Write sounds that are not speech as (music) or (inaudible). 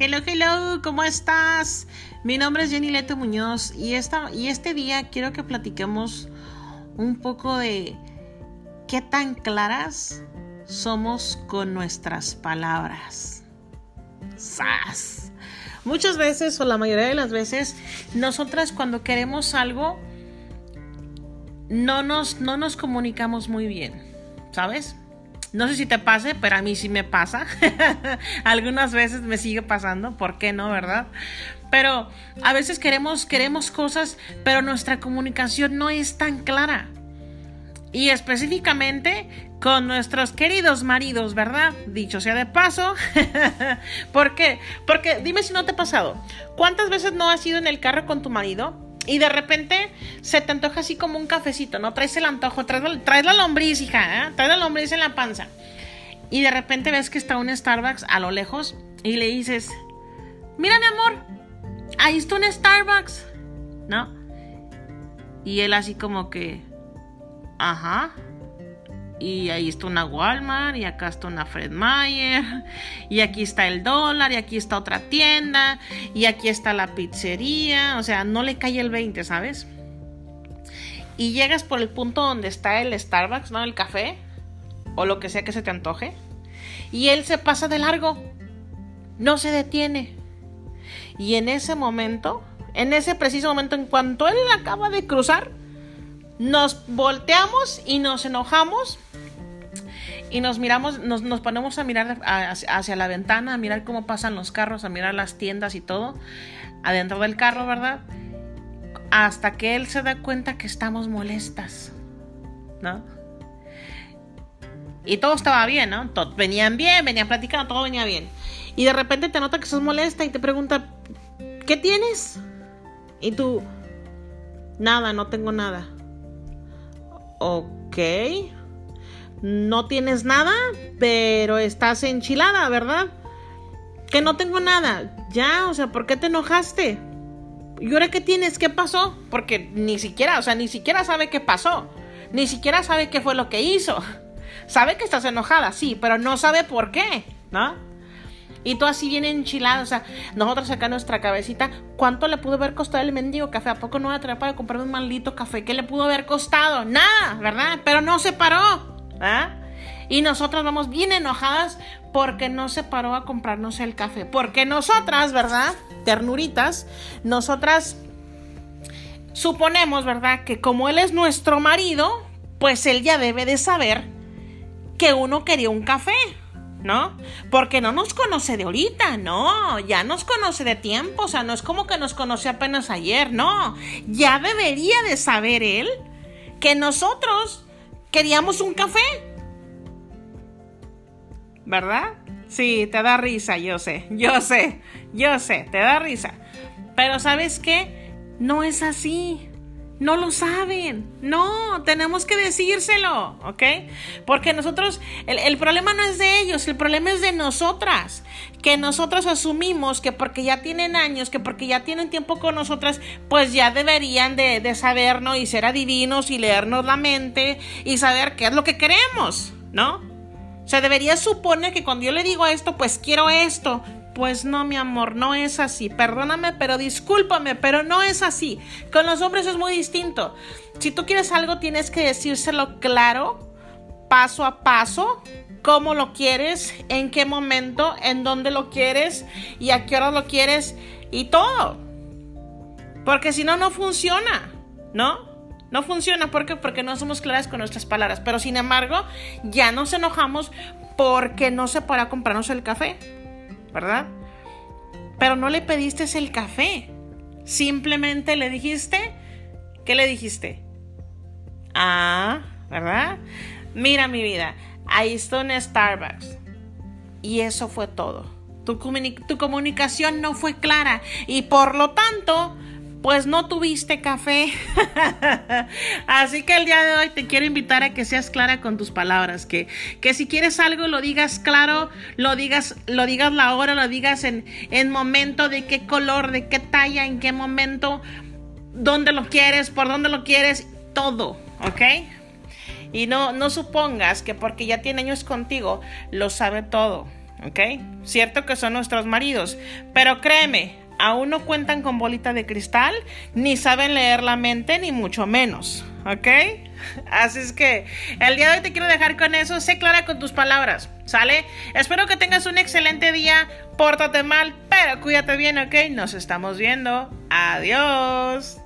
Hello, hello, ¿cómo estás? Mi nombre es Jenny Leto Muñoz y, esta, y este día quiero que platiquemos un poco de qué tan claras somos con nuestras palabras. ¡Sas! Muchas veces, o la mayoría de las veces, nosotras cuando queremos algo, no nos, no nos comunicamos muy bien, ¿sabes? No sé si te pase, pero a mí sí me pasa. (laughs) Algunas veces me sigue pasando, ¿por qué no, verdad? Pero a veces queremos, queremos cosas, pero nuestra comunicación no es tan clara. Y específicamente con nuestros queridos maridos, ¿verdad? Dicho sea de paso. (laughs) ¿Por qué? Porque dime si no te ha pasado. ¿Cuántas veces no has ido en el carro con tu marido? Y de repente se te antoja así como un cafecito, ¿no? Traes el antojo, traes, la lombriz, hija, ¿eh? Traes la lombriz en la panza. Y de repente ves que está un Starbucks a lo lejos y le dices, mira mi amor, ahí está un Starbucks, ¿no? Y él así como que, ajá, y ahí está una Walmart, y acá está una Fred Meyer, y aquí está el dólar, y aquí está otra tienda, y aquí está la pizzería, o sea, no le cae el 20, ¿sabes? Y llegas por el punto donde está el Starbucks, ¿no? El café, o lo que sea que se te antoje, y él se pasa de largo, no se detiene. Y en ese momento, en ese preciso momento, en cuanto él acaba de cruzar, nos volteamos y nos enojamos y nos miramos, nos, nos ponemos a mirar hacia, la ventana, a mirar cómo pasan los carros, a mirar las tiendas y todo, adentro del carro, ¿verdad? Hasta que él se da cuenta que estamos molestas, ¿no? Y todo estaba bien, ¿no? Todo, venían bien, venían platicando, todo venía bien. Y de repente te nota que sos molesta y te pregunta, ¿qué tienes? Y tú, nada, no tengo nada. Ok no tienes nada, pero estás enchilada, ¿verdad? Que no tengo nada. Ya, o sea, ¿por qué te enojaste? ¿Y ahora qué tienes? ¿Qué pasó? Porque ni siquiera, o sea, ni siquiera sabe qué pasó. Ni siquiera sabe qué fue lo que hizo. (laughs) Sabe que estás enojada, sí, pero no sabe por qué, ¿no? Y tú así bien enchilada, o sea, nosotros acá nuestra cabecita, ¿cuánto le pudo haber costado el mendigo café? ¿A poco no voy a traer para comprarme un maldito café? ¿Qué le pudo haber costado? Nada, ¿verdad? Pero no se paró. Y nosotras vamos bien enojadas porque no se paró a comprarnos el café. Porque nosotras, ¿verdad? Ternuritas, nosotras suponemos, ¿verdad? Que como él es nuestro marido, pues él ya debe de saber que uno quería un café. ¿no? Porque no nos conoce de ahorita, no, ya nos conoce de tiempo, o sea, no es como que nos conoció apenas ayer, no, ya debería de saber él que nosotros queríamos un café. ¿Verdad? Sí, te da risa, yo sé, yo sé, yo sé, te da risa. Pero ¿sabes qué? No es así. No lo saben. No, tenemos que decírselo, ¿ok? Porque nosotros, el, el, problema no es de ellos, el problema es de nosotras. Que nosotros asumimos que porque ya tienen años, que porque ya tienen tiempo con nosotras, pues ya deberían de, de sabernos y ser adivinos y leernos la mente y saber qué es lo que queremos, ¿no? O sea, debería suponer que cuando yo le digo esto, pues quiero esto, pues no, mi amor, no es así. Perdóname, pero discúlpame, pero no es así. Con los hombres es muy distinto. Si tú quieres algo, tienes que decírselo claro, paso a paso, cómo lo quieres, en qué momento, en dónde lo quieres y a qué hora lo quieres y todo. Porque si no, no funciona, ¿no? No funciona ¿por qué? porque no somos claras con nuestras palabras. Pero sin embargo, ya nos enojamos porque no se podrá comprarnos el café. ¿verdad? Pero no le pediste el café. Simplemente le dijiste, ¿qué le dijiste? Ah, ¿verdad? Mira mi vida, ahí está un Starbucks. Y eso fue todo. Tu, tu comunicación no fue clara y por lo tanto pues no tuviste café. (laughs) Así que el día de hoy te quiero invitar a que seas clara con tus palabras, que, que si quieres algo lo digas claro, lo digas, lo digas la hora, lo digas en, en momento, de qué color, de qué talla, en qué momento, dónde lo quieres, por dónde lo quieres, todo, ¿ok? Y no, no supongas que porque ya tiene años contigo, lo sabe todo. ¿ok? Cierto que son nuestros maridos, pero créeme, aún no cuentan con bolita de cristal, ni saben leer la mente, ni mucho menos, ¿ok? Así es que el día de hoy te quiero dejar con eso, sé clara con tus palabras, ¿sale? Espero que tengas un excelente día, pórtate mal, pero cuídate bien, ¿ok? Nos estamos viendo, adiós.